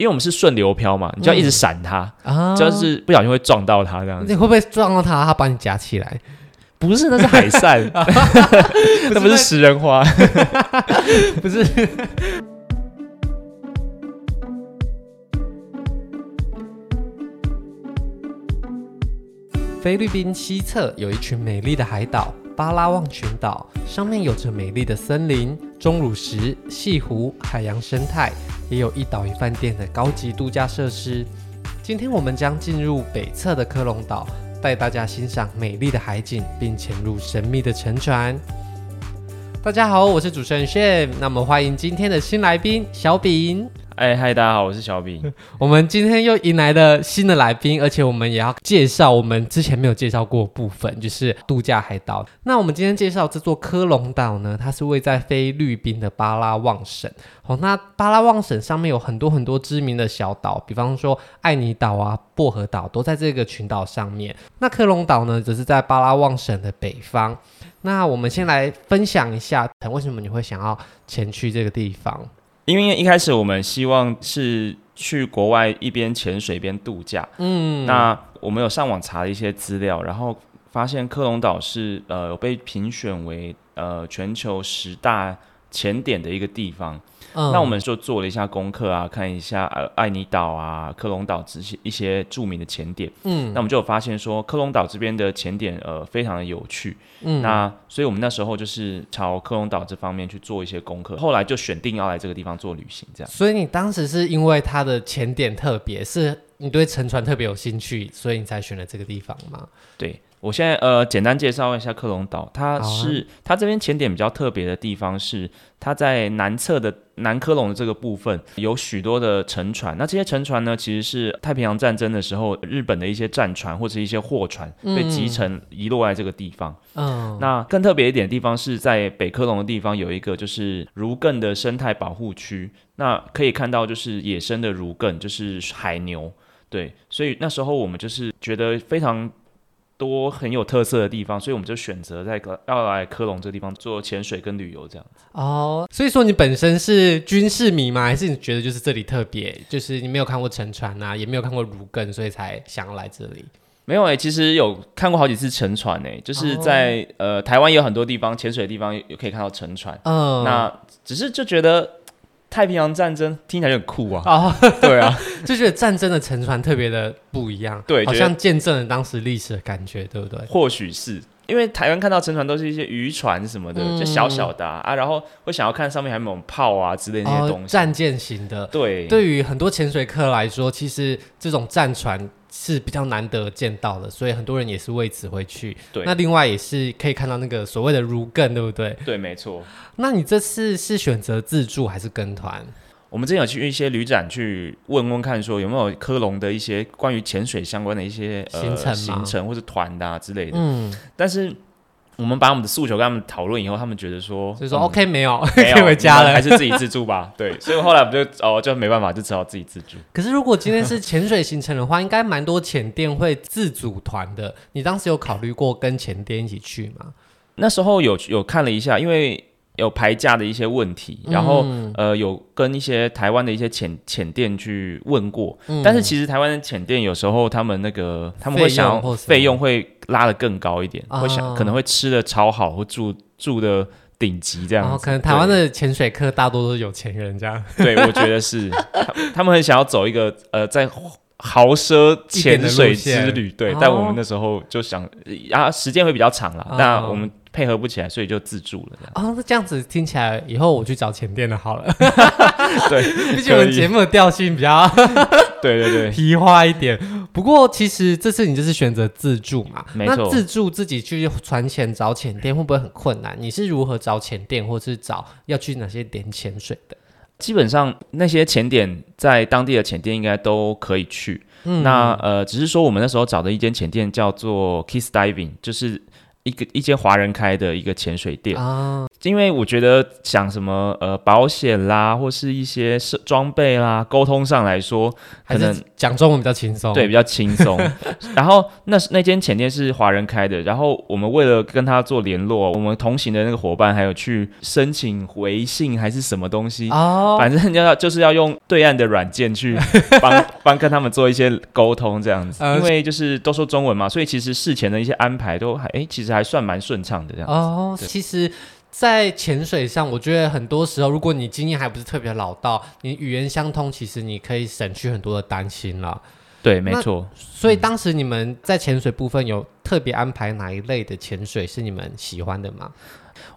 因为我们是顺流漂嘛，你就要一直闪它，嗯、就是不小心会撞到它这样子。你会不会撞到它？它把你夹起来？不是，那是海扇 那不是食人花，不是。菲律宾西侧有一群美丽的海岛——巴拉望群岛，上面有着美丽的森林、钟乳石、潟湖、海洋生态，也有一岛一饭店的高级度假设施。今天我们将进入北侧的科隆岛，带大家欣赏美丽的海景，并潜入神秘的沉船。大家好，我是主持人 Shane，那么欢迎今天的新来宾小炳。哎，嗨，大家好，我是小饼。我们今天又迎来了新的来宾，而且我们也要介绍我们之前没有介绍过部分，就是度假海岛。那我们今天介绍这座科隆岛呢，它是位在菲律宾的巴拉望省。哦，那巴拉望省上面有很多很多知名的小岛，比方说爱尼岛啊、薄荷岛都在这个群岛上面。那科隆岛呢，则是在巴拉望省的北方。那我们先来分享一下，为什么你会想要前去这个地方？因为一开始我们希望是去国外一边潜水一边度假，嗯，那我们有上网查了一些资料，然后发现科隆岛是呃有被评选为呃全球十大潜点的一个地方。嗯、那我们就做了一下功课啊，看一下呃爱尼岛啊、科隆岛这些一些著名的潜点。嗯，那我们就有发现说，科隆岛这边的潜点呃非常的有趣。嗯，那所以我们那时候就是朝科隆岛这方面去做一些功课，后来就选定要来这个地方做旅行，这样。所以你当时是因为它的潜点特别，是你对沉船特别有兴趣，所以你才选了这个地方吗？对。我现在呃简单介绍一下克隆岛，它是、啊、它这边潜点比较特别的地方是，它在南侧的南科隆的这个部分有许多的沉船，那这些沉船呢，其实是太平洋战争的时候日本的一些战船或者一些货船被集成遗落在这个地方。嗯，那更特别一点的地方是在北科隆的地方有一个就是如艮的生态保护区，那可以看到就是野生的如艮，就是海牛。对，所以那时候我们就是觉得非常。多很有特色的地方，所以我们就选择在科要来科隆这个地方做潜水跟旅游这样子。哦，所以说你本身是军事迷吗？还是你觉得就是这里特别，就是你没有看过沉船啊，也没有看过儒艮，所以才想要来这里？没有诶、欸，其实有看过好几次沉船诶、欸，就是在、哦、呃台湾有很多地方潜水的地方也可以看到沉船。嗯，那只是就觉得。太平洋战争听起来就很酷啊！啊，对啊，就觉得战争的沉船特别的不一样，对，好像见证了当时历史的感觉，对不对？或许是因为台湾看到沉船都是一些渔船什么的，嗯、就小小的啊，啊，然后会想要看上面还有没有炮啊之类的那些东西，哦、战舰型的。对，对于很多潜水客来说，其实这种战船。是比较难得见到的，所以很多人也是为此会去。对，那另外也是可以看到那个所谓的如更，对不对？对，没错。那你这次是选择自助还是跟团？我们之前有去一些旅展去问问看，说有没有科隆的一些关于潜水相关的一些行程、呃、行程或者团的、啊、之类的。嗯，但是。我们把我们的诉求跟他们讨论以后，他们觉得说，所以说 OK 没有，没有 回家了，还是自己自助吧。对，所以后来我们就哦，就没办法，就只好自己自助。可是如果今天是潜水行程的话，应该蛮多潜店会自组团的。你当时有考虑过跟潜店一起去吗？那时候有有看了一下，因为。有排价的一些问题，然后、嗯、呃有跟一些台湾的一些潜潜店去问过，嗯、但是其实台湾的潜店有时候他们那个他们会想要费用会拉的更高一点，会想可能会吃的超好，或住住的顶级这样、哦。可能台湾的潜水客大多都是有钱人这样。对，我觉得是他，他们很想要走一个呃在豪奢潜水之旅。对，但我们那时候就想啊时间会比较长了，那、哦、我们。配合不起来，所以就自助了。哦，那这样子听起来，以后我去找潜店的好了。对，毕竟我们节目的调性比较 对对对皮花一点。不过其实这次你就是选择自助嘛，没错。那自助自己去船潜找潜店会不会很困难？你是如何找潜店，或是找要去哪些点潜水的？基本上那些潜点在当地的潜店应该都可以去。嗯，那呃，只是说我们那时候找的一间潜店叫做 Kiss Diving，就是。一个一间华人开的一个潜水店。啊，因为我觉得想什么呃保险啦，或是一些设装备啦，沟通上来说，可能讲中文比较轻松，对，比较轻松。然后那那间潜店是华人开的，然后我们为了跟他做联络，我们同行的那个伙伴还有去申请回信还是什么东西哦，反正要就是要用对岸的软件去 帮帮跟他们做一些沟通这样子，因为就是都说中文嘛，所以其实事前的一些安排都还哎其实。还算蛮顺畅的这样子哦。其实，在潜水上，我觉得很多时候，如果你经验还不是特别老道，你语言相通，其实你可以省去很多的担心了。对，没错。所以当时你们在潜水部分有特别安排哪一类的潜水是你们喜欢的吗？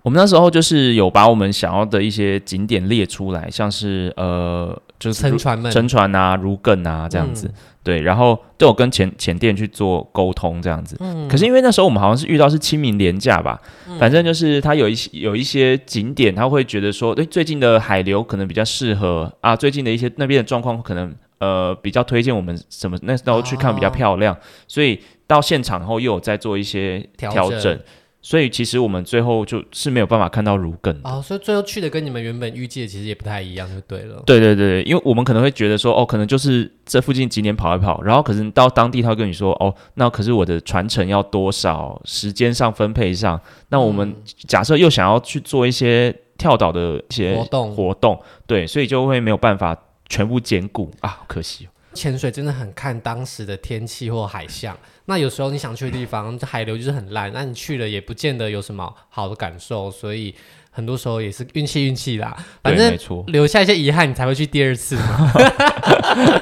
我们那时候就是有把我们想要的一些景点列出来，像是呃，就是沉船们、沉船啊、如更啊这样子。嗯对，然后都有跟前前店去做沟通这样子。嗯。可是因为那时候我们好像是遇到是清明连假吧，嗯、反正就是他有一些有一些景点，他会觉得说，对，最近的海流可能比较适合啊，最近的一些那边的状况可能呃比较推荐我们什么那时候去看比较漂亮，哦、所以到现场后又有在做一些调整。调整所以其实我们最后就是没有办法看到如更哦，所以最后去的跟你们原本预计的其实也不太一样，就对了。对对对，因为我们可能会觉得说，哦，可能就是这附近景点跑一跑，然后可是到当地他会跟你说，哦，那可是我的传承要多少，时间上分配上，那我们假设又想要去做一些跳岛的一些活动活动，对，所以就会没有办法全部兼顾啊，可惜哦。潜水真的很看当时的天气或海象。那有时候你想去的地方，海流就是很烂，那你去了也不见得有什么好的感受，所以很多时候也是运气运气啦。反正留下一些遗憾，你才会去第二次嘛。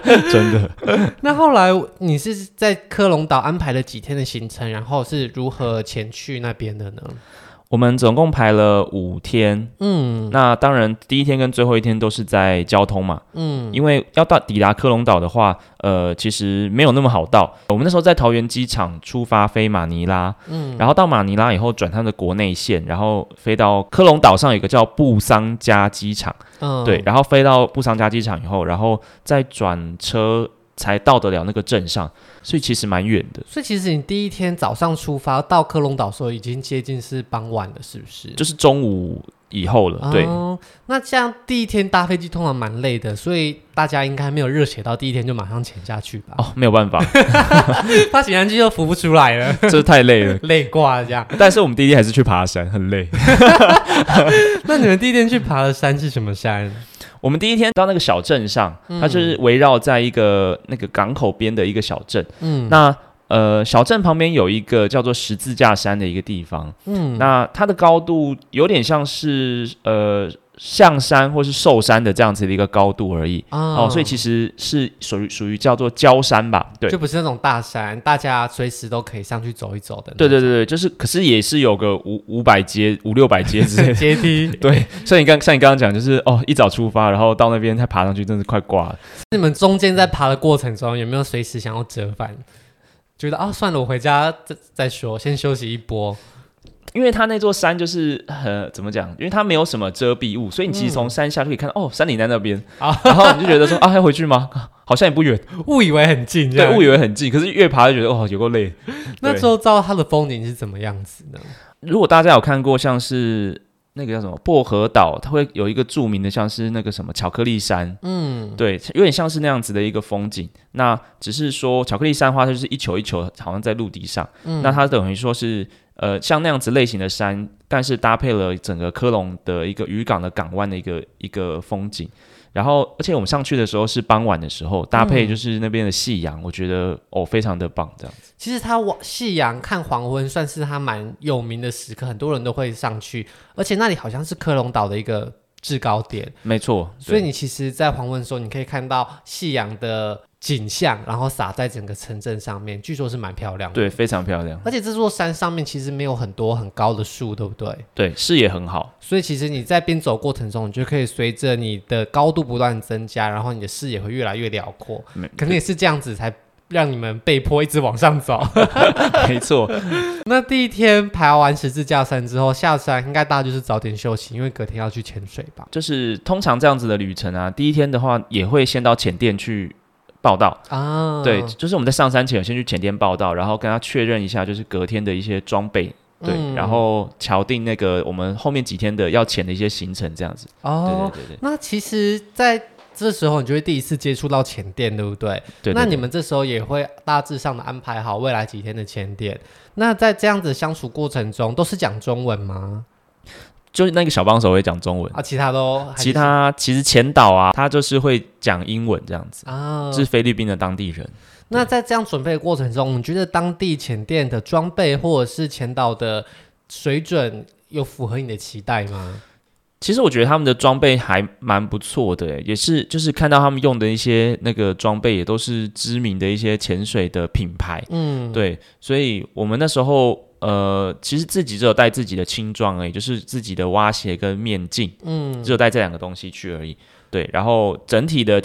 真的。那后来你是在科隆岛安排了几天的行程，然后是如何前去那边的呢？我们总共排了五天，嗯，那当然第一天跟最后一天都是在交通嘛，嗯，因为要到抵达科隆岛的话，呃，其实没有那么好到。我们那时候在桃园机场出发飞马尼拉，嗯，然后到马尼拉以后转它的国内线，然后飞到科隆岛上有一个叫布桑加机场，嗯，对，然后飞到布桑加机场以后，然后再转车才到得了那个镇上。所以其实蛮远的。所以其实你第一天早上出发到科隆岛的时候，已经接近是傍晚了，是不是？就是中午以后了。对。哦，那这样第一天搭飞机通常蛮累的，所以大家应该没有热血到第一天就马上潜下去吧？哦，没有办法，他潜下去就浮不出来了，这 太累了，累挂了这样。但是我们第一天还是去爬山，很累。那你们第一天去爬的山是什么山？我们第一天到那个小镇上，它就是围绕在一个那个港口边的一个小镇。嗯，那呃，小镇旁边有一个叫做十字架山的一个地方。嗯，那它的高度有点像是呃。象山或是寿山的这样子的一个高度而已哦，哦，所以其实是属于属于叫做郊山吧，对，就不是那种大山，大家随时都可以上去走一走的。对对对对，就是，可是也是有个五五百阶、五六百阶之类的阶梯。对，像你刚像你刚刚讲，就是哦，一早出发，然后到那边再爬上去，真是快挂了。你们中间在爬的过程中，有没有随时想要折返？觉得啊、哦，算了，我回家再再说，先休息一波。因为它那座山就是呃，怎么讲？因为它没有什么遮蔽物，所以你其实从山下就可以看到、嗯、哦，山顶在那边，然后你就觉得说啊，要回去吗？好像也不远，误以为很近，对，误以为很近，可是越爬就觉得哦，有够累。那周遭它的风景是怎么样子呢？如果大家有看过，像是那个叫什么薄荷岛，它会有一个著名的，像是那个什么巧克力山，嗯，对，有点像是那样子的一个风景。那只是说巧克力山的话，它就是一球一球，好像在陆地上，嗯、那它等于说是。呃，像那样子类型的山，但是搭配了整个科隆的一个渔港的港湾的一个一个风景，然后而且我们上去的时候是傍晚的时候，搭配就是那边的夕阳，嗯、我觉得哦非常的棒，这样子。其实它往夕阳看黄昏算是它蛮有名的时刻，很多人都会上去，而且那里好像是科隆岛的一个制高点，没错。所以你其实，在黄昏的时候，你可以看到夕阳的。景象，然后洒在整个城镇上面，据说是蛮漂亮的。对，非常漂亮。而且这座山上面其实没有很多很高的树，对不对？对，视野很好。所以其实你在边走过程中，你就可以随着你的高度不断增加，然后你的视野会越来越辽阔。可能也是这样子，才让你们被迫一直往上走。没错。那第一天爬完十字架山之后，下山应该大家就是早点休息，因为隔天要去潜水吧。就是通常这样子的旅程啊，第一天的话也会先到浅店去。报道啊，对，就是我们在上山前先去前店报道，然后跟他确认一下，就是隔天的一些装备对，嗯、然后敲定那个我们后面几天的要潜的一些行程，这样子。哦，对对对对。那其实，在这时候你就会第一次接触到前店，对不对？对，对，对。那你们这时候也会大致上的安排好未来几天的前店。那在这样子相处过程中，都是讲中文吗？就是那个小帮手会讲中文啊，其他都其他其实前导啊，他就是会讲英文这样子啊，是菲律宾的当地人。那在这样准备的过程中，你觉得当地潜店的装备或者是前导的水准有符合你的期待吗？其实我觉得他们的装备还蛮不错的，也是就是看到他们用的一些那个装备也都是知名的一些潜水的品牌，嗯，对，所以我们那时候。呃，其实自己只有带自己的轻装而已，就是自己的蛙鞋跟面镜，嗯，只有带这两个东西去而已。对，然后整体的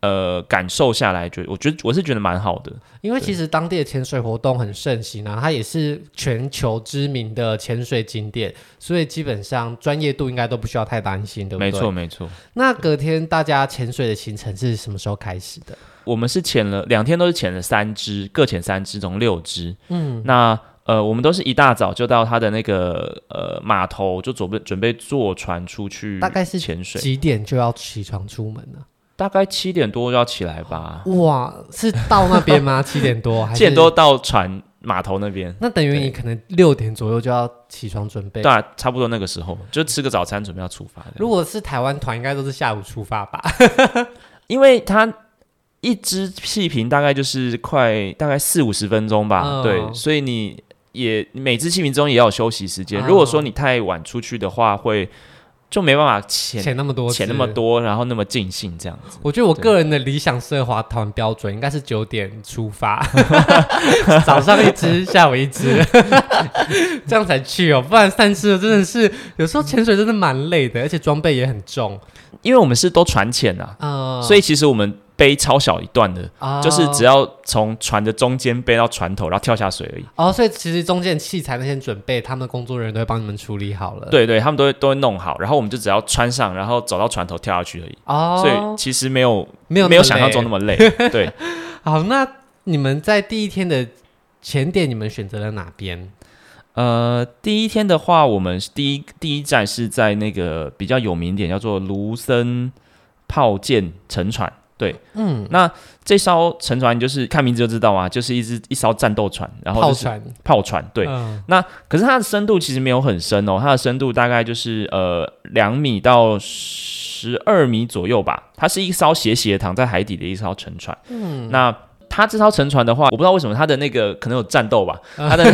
呃感受下来，觉我觉得我是觉得蛮好的，因为其实当地的潜水活动很盛行啊，它也是全球知名的潜水景点，所以基本上专业度应该都不需要太担心，对不对？没错，没错。那隔天大家潜水的行程是什么时候开始的？我们是潜了两天，都是潜了三只，各潜三只，总共六只。嗯，那。呃，我们都是一大早就到他的那个呃码头，就准备准备坐船出去。大概是潜水几点就要起床出门呢？大概七点多就要起来吧。哇，是到那边吗？七点多还是？七点多到船码头那边。那等于你可能六点左右就要起床准备。对啊，差不多那个时候就吃个早餐，准备要出发。如果是台湾团，应该都是下午出发吧？因为他一支气瓶大概就是快大概四五十分钟吧。哦、对，所以你。也每支气瓶中也要有休息时间。如果说你太晚出去的话，会就没办法潜潜那么多，潜那么多，然后那么尽兴这样子。我觉得我个人的理想奢华团标准应该是九点出发，早上一支，下午一支，这样才去哦。不然散失了真的是有时候潜水真的蛮累的，而且装备也很重。因为我们是都船潜啊，嗯、所以其实我们。背超小一段的，哦、就是只要从船的中间背到船头，然后跳下水而已。哦，所以其实中间器材那些准备，他们工作人员都会帮你们处理好了。对对，他们都会都会弄好，然后我们就只要穿上，然后走到船头跳下去而已。哦，所以其实没有没有没有想象中那么累。对，好，那你们在第一天的前点，你们选择了哪边？呃，第一天的话，我们第一第一站是在那个比较有名点，叫做卢森炮舰沉船。对，嗯，那这艘沉船就是看名字就知道啊，就是一只一艘战斗船，然后就是炮船，炮船，对，嗯、那可是它的深度其实没有很深哦，它的深度大概就是呃两米到十二米左右吧，它是一艘斜斜躺在海底的一艘沉船，嗯，那它这艘沉船的话，我不知道为什么它的那个可能有战斗吧，它的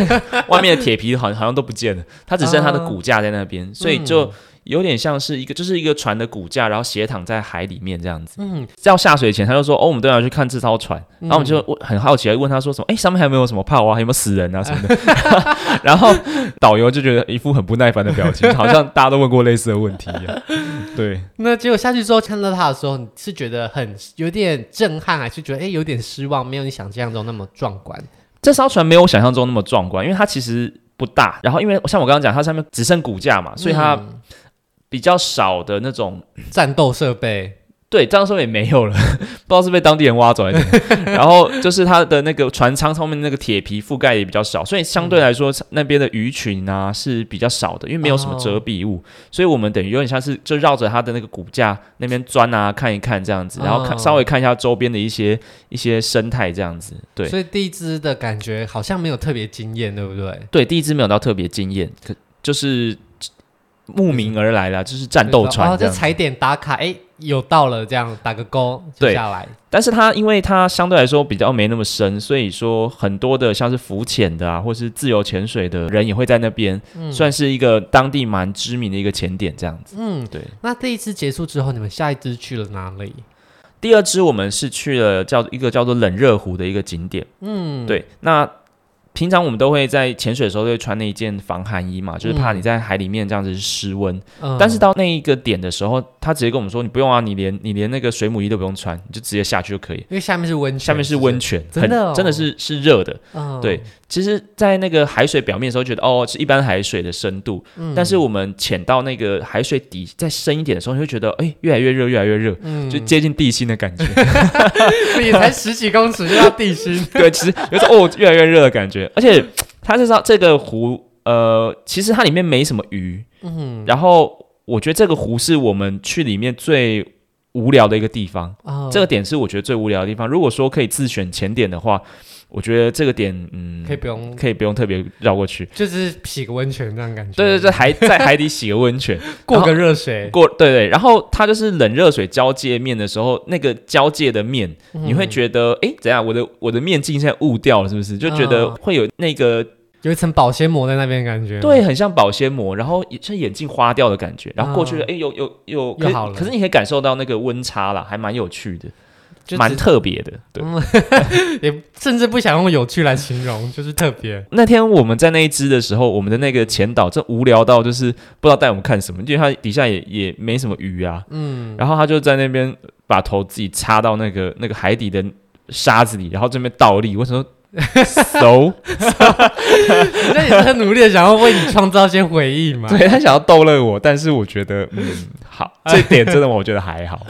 外面的铁皮好像好像都不见了，它只剩它的骨架在那边，嗯、所以就。有点像是一个，就是一个船的骨架，然后斜躺在海里面这样子。嗯，要下水前，他就说：“哦，我们都要去看这艘船。嗯”然后我们就很好奇，问他说：“什么？哎，上面还有没有什么炮啊？还有没有死人啊什么的？” 然后导游就觉得一副很不耐烦的表情，好像大家都问过类似的问题一样。对。那结果下去之后看到他的时候，你是觉得很有点震撼，还是觉得哎有点失望？没有你想象中那么壮观。这艘船没有我想象中那么壮观，因为它其实不大。然后因为像我刚刚讲，它上面只剩骨架嘛，所以它。嗯比较少的那种战斗设备，对，战斗设备也没有了，不知道是被当地人挖走还是。然后就是它的那个船舱上面那个铁皮覆盖也比较少，所以相对来说、嗯、那边的鱼群啊是比较少的，因为没有什么遮蔽物，哦、所以我们等于有点像是就绕着它的那个骨架那边钻啊看一看这样子，然后看、哦、稍微看一下周边的一些一些生态这样子。对，所以第一只的感觉好像没有特别惊艳，对不对？对，第一只没有到特别惊艳，可就是。慕名而来了，就是战斗船，然后就踩点打卡，哎，有到了，这样打个勾就下来。但是它因为它相对来说比较没那么深，所以说很多的像是浮潜的啊，或是自由潜水的人也会在那边，嗯、算是一个当地蛮知名的一个潜点这样子。嗯，对。那这一次结束之后，你们下一支去了哪里？第二支我们是去了叫一个叫做冷热湖的一个景点。嗯，对。那平常我们都会在潜水的时候都会穿那一件防寒衣嘛，就是怕你在海里面这样子是失温。嗯、但是到那一个点的时候，他直接跟我们说：“你不用啊，你连你连那个水母衣都不用穿，你就直接下去就可以。”因为下面是温泉，下面是温泉，是真的、哦、真的是是热的。嗯、对。其实，在那个海水表面的时候，觉得哦是一般海水的深度，嗯、但是我们潜到那个海水底再深一点的时候，你会觉得哎越来越热，越来越热，嗯、就接近地心的感觉。你才十几公尺就到地心，对，其实有种哦越来越热的感觉。而且它这道这个湖，呃，其实它里面没什么鱼，嗯，然后我觉得这个湖是我们去里面最无聊的一个地方，哦，这个点是我觉得最无聊的地方。如果说可以自选潜点的话。我觉得这个点，嗯，可以不用，可以不用特别绕过去，就是洗个温泉这样感觉。对对对，海在海底洗个温泉，过个热水，过对对。然后它就是冷热水交界面的时候，那个交界的面，嗯、你会觉得，哎，怎样？我的我的面镜现在雾掉了，是不是？就觉得会有那个、嗯、有一层保鲜膜在那边感觉。对，很像保鲜膜，然后像眼镜花掉的感觉。然后过去了，哎、嗯，有有有，又好了。可是你可以感受到那个温差啦，还蛮有趣的。蛮特别的，对，也甚至不想用有趣来形容，就是特别。那天我们在那一支的时候，我们的那个前导这无聊到就是不知道带我们看什么，因为他底下也也没什么鱼啊，嗯，然后他就在那边把头自己插到那个那个海底的沙子里，然后这边倒立，为什么？熟，人家也是很努力的想要为你创造一些回忆嘛。对，他想要逗乐我，但是我觉得，嗯，好，这点真的我觉得还好。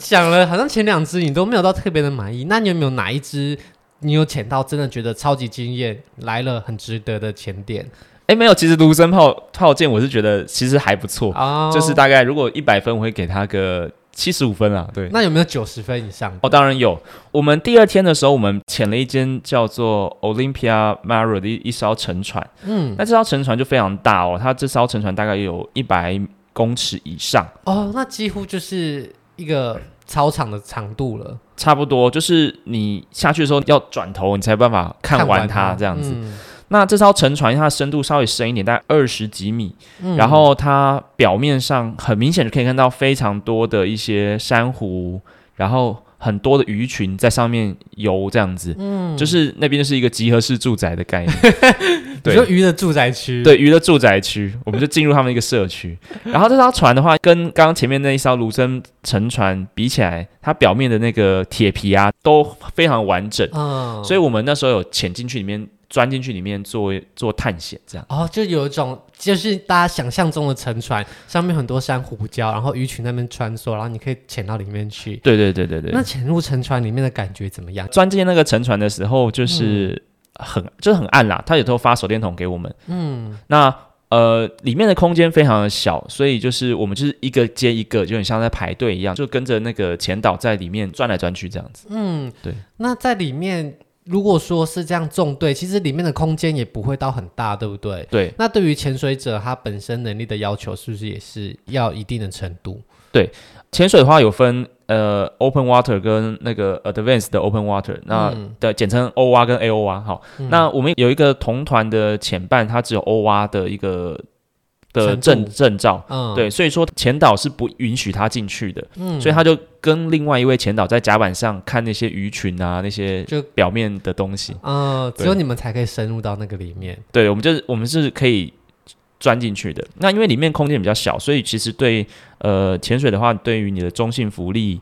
讲了，好像前两只你都没有到特别的满意。那你有没有哪一只你有潜到真的觉得超级惊艳，来了很值得的潜点？哎，没有，其实卢森炮炮舰我是觉得其实还不错，oh. 就是大概如果一百分，我会给他个。七十五分啊，对，那有没有九十分以上？哦，当然有。我们第二天的时候，我们潜了一间叫做 Olympia Maru 的一一艘沉船。嗯，那这艘沉船就非常大哦，它这艘沉船大概有一百公尺以上。哦，那几乎就是一个操场的长度了。差不多，就是你下去的时候要转头，你才有办法看完它这样子。那这艘沉船，它的深度稍微深一点，大概二十几米，嗯、然后它表面上很明显就可以看到非常多的一些珊瑚，然后很多的鱼群在上面游，这样子，嗯，就是那边就是一个集合式住宅的概念，对，鱼的住宅区，对，鱼的住宅区，我们就进入他们一个社区，然后这艘船的话，跟刚刚前面那一艘卢森沉船比起来，它表面的那个铁皮啊都非常完整，嗯，所以我们那时候有潜进去里面。钻进去里面做做探险，这样哦，就有一种就是大家想象中的沉船，上面很多珊瑚礁，然后鱼群那边穿梭，然后你可以潜到里面去。对对对对对。那潜入沉船里面的感觉怎么样？钻进那个沉船的时候，就是很、嗯、就是很暗啦，他有时候发手电筒给我们。嗯。那呃，里面的空间非常的小，所以就是我们就是一个接一个，就很像在排队一样，就跟着那个潜导在里面转来转去这样子。嗯，对。那在里面。如果说是这样纵队，其实里面的空间也不会到很大，对不对？对。那对于潜水者他本身能力的要求，是不是也是要一定的程度？对，潜水的话有分呃 open water 跟那个 advanced 的 open water，那的简称 OWA 跟 AOWA。好，嗯、那我们有一个同团的潜伴，他只有 OWA 的一个。的证证照，嗯，对，所以说潜导是不允许他进去的，嗯，所以他就跟另外一位前导在甲板上看那些鱼群啊，那些就表面的东西，嗯，只有你们才可以深入到那个里面，对，我们就是我们是可以钻进去的。那因为里面空间比较小，所以其实对呃潜水的话，对于你的中性浮力，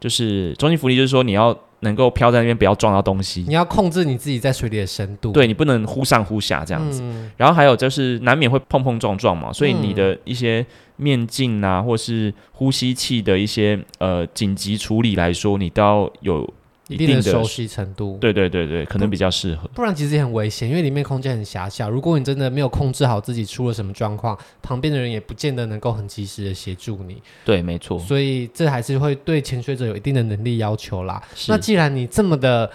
就是中性浮力，就是说你要。能够飘在那边，不要撞到东西。你要控制你自己在水里的深度，对，你不能忽上忽下这样子。嗯、然后还有就是难免会碰碰撞撞嘛，所以你的一些面镜啊，或是呼吸器的一些呃紧急处理来说，你都要有。一定的熟悉程度，对对对对，可能比较适合。不然其实也很危险，因为里面空间很狭小。如果你真的没有控制好自己出了什么状况，旁边的人也不见得能够很及时的协助你。对，没错。所以这还是会对潜水者有一定的能力要求啦。那既然你这么的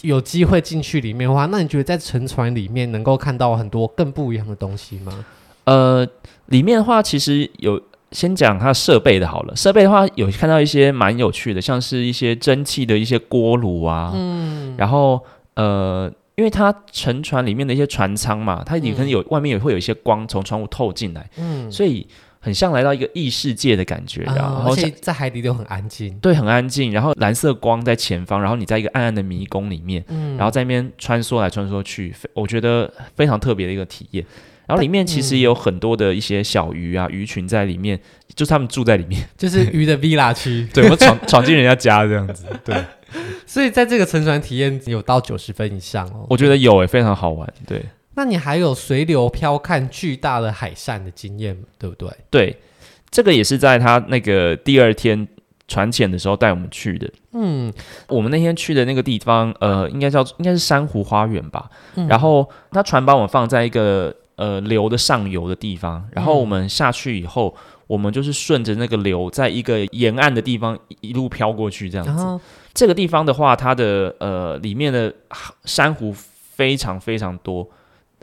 有机会进去里面的话，那你觉得在沉船里面能够看到很多更不一样的东西吗？呃，里面的话其实有。先讲它设备的好了，设备的话有看到一些蛮有趣的，像是一些蒸汽的一些锅炉啊，嗯，然后呃，因为它沉船里面的一些船舱嘛，它也可能有、嗯、外面也会有一些光从窗户透进来，嗯，所以很像来到一个异世界的感觉，嗯、然后而且在海底都很安静，对，很安静，然后蓝色光在前方，然后你在一个暗暗的迷宫里面，嗯，然后在那边穿梭来穿梭去，我觉得非常特别的一个体验。然后里面其实也有很多的一些小鱼啊，鱼群在里面，就是他们住在里面，就是鱼的 villa 区。对，我闯闯进人家家这样子。对，所以在这个乘船体验有到九十分以上哦。我觉得有诶，非常好玩。对，那你还有随流漂看巨大的海扇的经验，对不对？对，这个也是在他那个第二天。船潜的时候带我们去的，嗯，我们那天去的那个地方，呃，应该叫应该是珊瑚花园吧。嗯、然后他船把我们放在一个呃流的上游的地方，然后我们下去以后，嗯、我们就是顺着那个流，在一个沿岸的地方一路飘过去，这样子。哦、这个地方的话，它的呃里面的珊瑚非常非常多。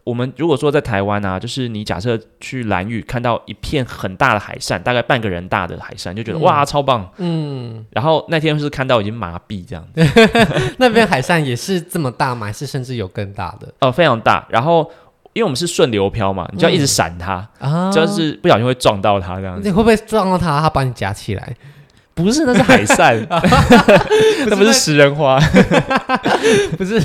我们如果说在台湾啊，就是你假设去蓝屿看到一片很大的海扇，大概半个人大的海扇，就觉得、嗯、哇超棒。嗯。然后那天是看到已经麻痹这样子。那边海扇也是这么大吗？还是甚至有更大的？哦，非常大。然后因为我们是顺流漂嘛，你就要一直闪它，嗯、就是不小心会撞到它这样子。你会不会撞到它？它把你夹起来？不是，那是海扇，那不是食人花 不是，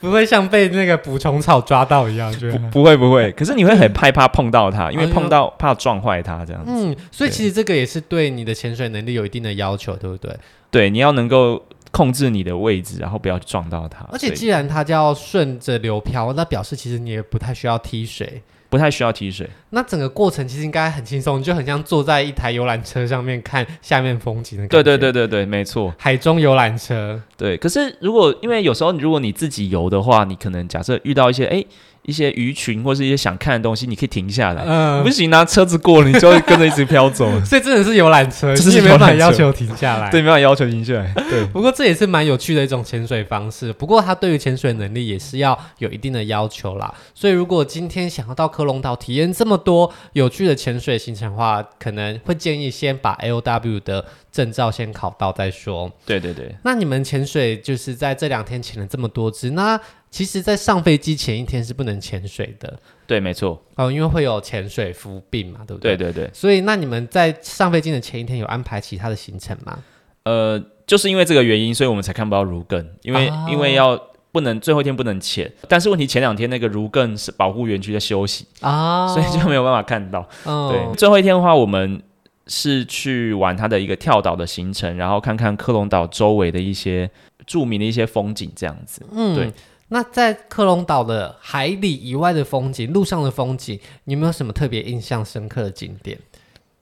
不会像被那个捕虫草抓到一样，不不会不会。可是你会很害怕碰到它，因为碰到怕撞坏它这样子。嗯，所以其实这个也是对你的潜水能力有一定的要求，对不对？对，你要能够控制你的位置，然后不要撞到它。而且既然它叫顺着流漂，那表示其实你也不太需要踢水。不太需要踢水，那整个过程其实应该很轻松，你就很像坐在一台游览车上面看下面风景的感觉。对对对对对，没错，海中游览车。对，可是如果因为有时候如果你自己游的话，你可能假设遇到一些哎。一些鱼群或是一些想看的东西，你可以停下来。嗯，不行，啊车子过了，你就会跟着一直飘走。所以真的是游览车，就是没办法要求停下来。对，没办法要求停下来。对，不过这也是蛮有趣的一种潜水方式。不过它对于潜水能力也是要有一定的要求啦。所以如果今天想要到科隆岛体验这么多有趣的潜水行程的话，可能会建议先把 LW 的证照先考到再说。对对对。那你们潜水就是在这两天潜了这么多只，那？其实，在上飞机前一天是不能潜水的。对，没错。哦，因为会有潜水服病嘛，对不对？对对对。所以，那你们在上飞机的前一天有安排其他的行程吗？呃，就是因为这个原因，所以我们才看不到如更，因为、哦、因为要不能最后一天不能潜。但是问题前两天那个如更是保护园区在休息啊，哦、所以就没有办法看到。哦、对，最后一天的话，我们是去玩它的一个跳岛的行程，然后看看科隆岛周围的一些著名的一些风景，这样子。嗯，对。那在克隆岛的海里以外的风景，路上的风景，你有没有什么特别印象深刻的景点？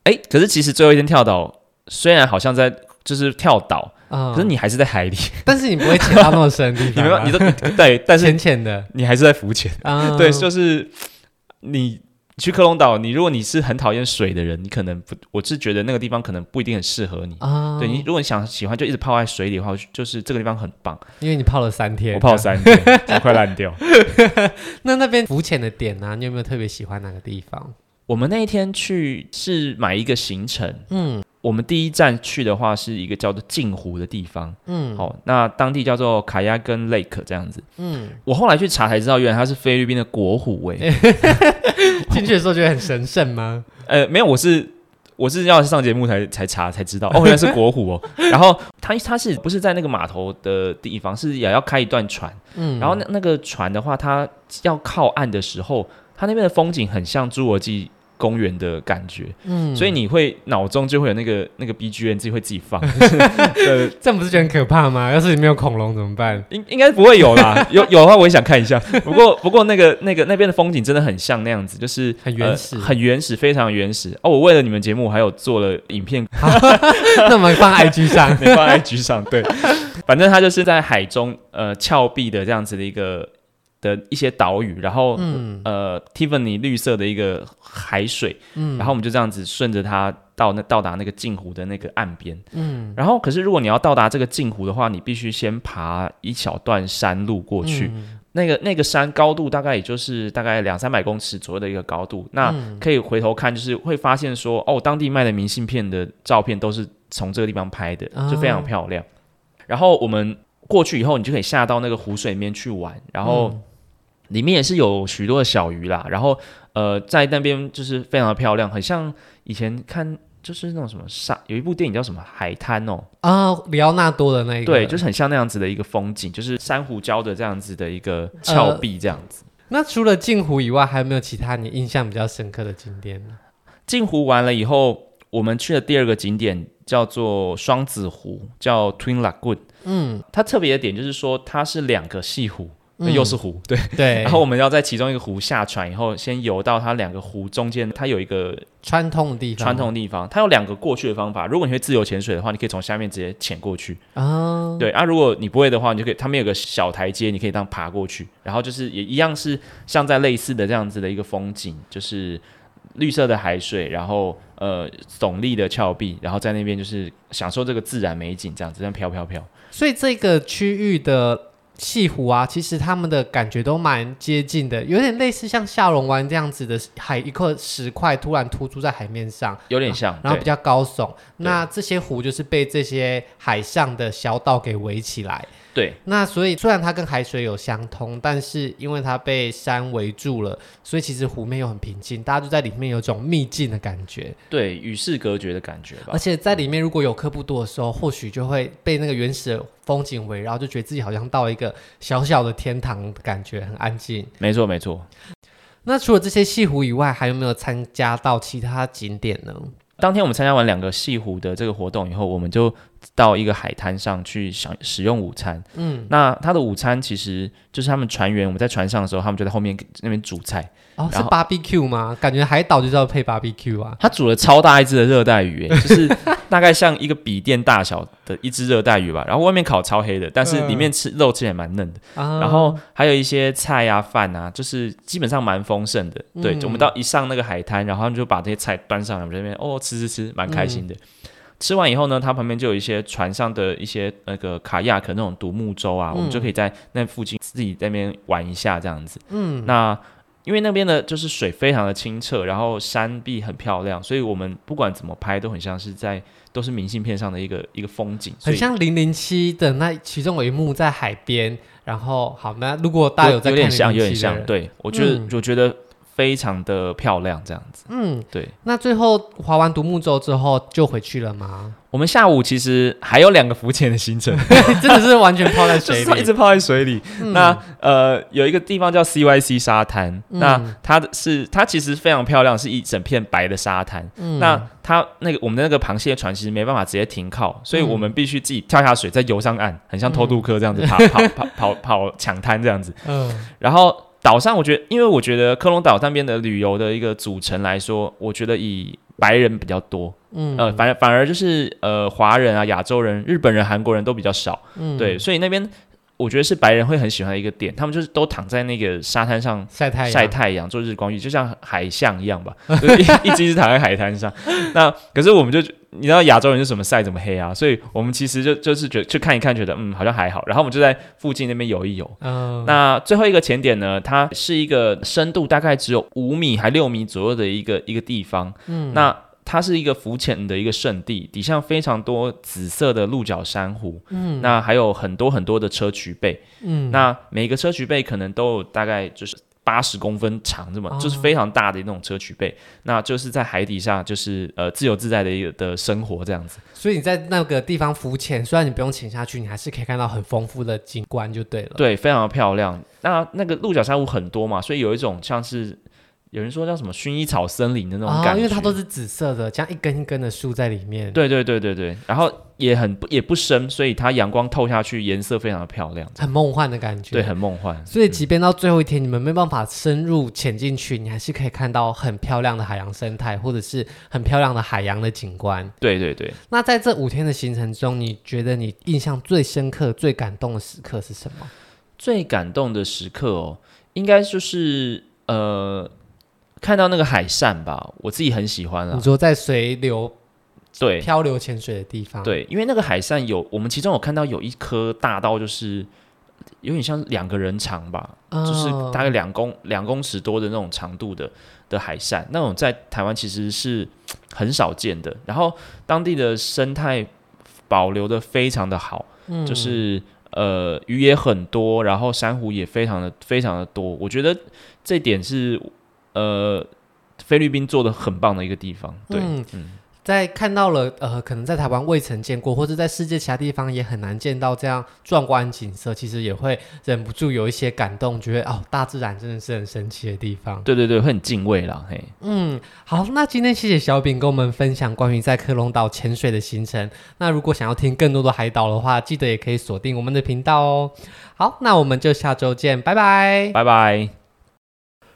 哎、欸，可是其实最后一天跳岛，虽然好像在就是跳岛，嗯、可是你还是在海里，但是你不会潜到那么深的地方，你没有，你都对，但是浅浅的，你还是在浮潜，嗯、对，就是你。去克隆岛，你如果你是很讨厌水的人，你可能不，我是觉得那个地方可能不一定很适合你。啊，对你，如果你想喜欢就一直泡在水里的话，就是这个地方很棒。因为你泡了三天，我泡了三天，我快烂掉。那那边浮潜的点呢？你有没有特别喜欢哪个地方？我们那一天去是买一个行程，嗯，我们第一站去的话是一个叫做镜湖的地方，嗯，好，那当地叫做卡亚根 Lake 这样子，嗯，我后来去查才知道，原来它是菲律宾的国湖，哎。进去的时候觉得很神圣吗？呃，没有，我是我是要上节目才才查才知道，哦，原来是国湖哦。然后它它是不是在那个码头的地方？是也要开一段船，嗯，然后那那个船的话，它要靠岸的时候，它那边的风景很像侏罗纪。公园的感觉，嗯，所以你会脑中就会有那个那个 BGM，自己会自己放，呃，这样不是觉得很可怕吗？要是里面有恐龙怎么办？应应该不会有啦，有有的话我也想看一下。不过不过那个那个那边的风景真的很像那样子，就是很原始，呃，很原始，非常原始。哦，我为了你们节目，我还有做了影片，那我们放 IG 上，没放 IG 上，对，反正它就是在海中呃峭壁的这样子的一个。的一些岛屿，然后、嗯、呃，Tiffany 绿色的一个海水，嗯、然后我们就这样子顺着它到那到达那个镜湖的那个岸边，嗯，然后可是如果你要到达这个镜湖的话，你必须先爬一小段山路过去，嗯、那个那个山高度大概也就是大概两三百公尺左右的一个高度，那可以回头看，就是会发现说，哦，当地卖的明信片的照片都是从这个地方拍的，就非常漂亮。哦、然后我们过去以后，你就可以下到那个湖水里面去玩，然后。嗯里面也是有许多的小鱼啦，然后呃，在那边就是非常的漂亮，很像以前看就是那种什么沙，有一部电影叫什么海滩哦啊，里奥纳多的那一个，对，就是很像那样子的一个风景，就是珊瑚礁的这样子的一个峭壁这样子。呃、那除了镜湖以外，还有没有其他你印象比较深刻的景点呢？镜湖完了以后，我们去的第二个景点叫做双子湖，叫 Twin Lagoon。嗯，它特别的点就是说它是两个潟湖。嗯、又是湖，对对。然后我们要在其中一个湖下船以后，先游到它两个湖中间，它有一个穿通的地方。穿通的地方，它有两个过去的方法。如果你会自由潜水的话，你可以从下面直接潜过去啊。对啊，如果你不会的话，你就可以，他们有个小台阶，你可以这样爬过去。然后就是也一样是像在类似的这样子的一个风景，就是。绿色的海水，然后呃耸立的峭壁，然后在那边就是享受这个自然美景，这样子这样飘飘飘。所以这个区域的西湖啊，其实他们的感觉都蛮接近的，有点类似像下龙湾这样子的海，一块石块突然突出在海面上，有点像，然后比较高耸。那这些湖就是被这些海上的小岛给围起来。对，那所以虽然它跟海水有相通，但是因为它被山围住了，所以其实湖面又很平静，大家就在里面有种秘境的感觉，对，与世隔绝的感觉吧。而且在里面如果有科布多的时候，或许就会被那个原始的风景围绕，就觉得自己好像到一个小小的天堂的感觉，很安静。没错，没错。那除了这些西湖以外，还有没有参加到其他景点呢？当天我们参加完两个西湖的这个活动以后，我们就到一个海滩上去享使用午餐。嗯，那他的午餐其实就是他们船员，我们在船上的时候，他们就在后面那边煮菜。哦，是 barbecue 吗？感觉海岛就是要配 barbecue 啊。他煮了超大一只的热带鱼，就是大概像一个笔电大小的一只热带鱼吧。然后外面烤超黑的，但是里面吃肉吃也蛮嫩的。然后还有一些菜啊饭啊，就是基本上蛮丰盛的。对，我们到一上那个海滩，然后他们就把这些菜端上来，我们这边哦吃吃吃，蛮开心的。吃完以后呢，它旁边就有一些船上的一些那个卡亚克那种独木舟啊，我们就可以在那附近自己在那边玩一下这样子。嗯，那。因为那边的就是水非常的清澈，然后山壁很漂亮，所以我们不管怎么拍都很像是在都是明信片上的一个一个风景，很像零零七的那其中有一幕在海边，然后好，那如果大家有在看有点像有点像，对我觉得、嗯、我觉得非常的漂亮这样子，嗯，对。那最后划完独木舟之后就回去了吗？我们下午其实还有两个浮潜的行程，真的是完全泡在水里，一直泡在水里。嗯、那呃，有一个地方叫 CYC 沙滩，嗯、那它是它其实非常漂亮，是一整片白的沙滩。嗯、那它那个我们的那个螃蟹船其实没办法直接停靠，所以我们必须自己跳下水再游上岸，很像偷渡客这样子 跑、嗯、跑跑跑跑抢滩这样子。嗯，然后岛上我觉得，因为我觉得科隆岛那边的旅游的一个组成来说，我觉得以白人比较多，嗯，呃，反而反而就是呃，华人啊、亚洲人、日本人、韩国人都比较少，嗯，对，所以那边我觉得是白人会很喜欢的一个点，他们就是都躺在那个沙滩上晒太阳、晒太阳、做日光浴，就像海象一样吧，就是、一一直一直躺在海滩上。那可是我们就你知道亚洲人是怎么晒怎么黑啊，所以我们其实就就是觉去看一看，觉得嗯好像还好，然后我们就在附近那边游一游。嗯，那最后一个潜点呢，它是一个深度大概只有五米还六米左右的一个一个地方，嗯，那。它是一个浮潜的一个圣地，底下非常多紫色的鹿角珊瑚，嗯，那还有很多很多的砗磲贝，嗯，那每个砗磲贝可能都有大概就是八十公分长，这么、哦、就是非常大的那种砗磲贝，那就是在海底下就是呃自由自在的一个的生活这样子。所以你在那个地方浮潜，虽然你不用潜下去，你还是可以看到很丰富的景观就对了。对，非常的漂亮。那那个鹿角珊瑚很多嘛，所以有一种像是。有人说叫什么薰衣草森林的那种感觉，哦，因为它都是紫色的，这样一根一根的树在里面。对对对对对，然后也很也不深，所以它阳光透下去，颜色非常的漂亮，很梦幻的感觉。对，很梦幻。所以即便到最后一天，嗯、你们没办法深入潜进去，你还是可以看到很漂亮的海洋生态，或者是很漂亮的海洋的景观。对对对。那在这五天的行程中，你觉得你印象最深刻、最感动的时刻是什么？最感动的时刻哦，应该就是呃。看到那个海扇吧，我自己很喜欢啊。你说在水流对漂流潜水的地方，对，因为那个海扇有我们其中有看到有一颗大到就是有点像两个人长吧，哦、就是大概两公两公尺多的那种长度的的海扇，那种在台湾其实是很少见的。然后当地的生态保留的非常的好，嗯、就是呃鱼也很多，然后珊瑚也非常的非常的多。我觉得这点是。呃，菲律宾做的很棒的一个地方，对，嗯，嗯，在看到了呃，可能在台湾未曾见过，或者在世界其他地方也很难见到这样壮观景色，其实也会忍不住有一些感动，觉得哦，大自然真的是很神奇的地方。对对对，会很敬畏啦，嘿。嗯，好，那今天谢谢小饼跟我们分享关于在克隆岛潜水的行程。那如果想要听更多的海岛的话，记得也可以锁定我们的频道哦。好，那我们就下周见，拜拜，拜拜。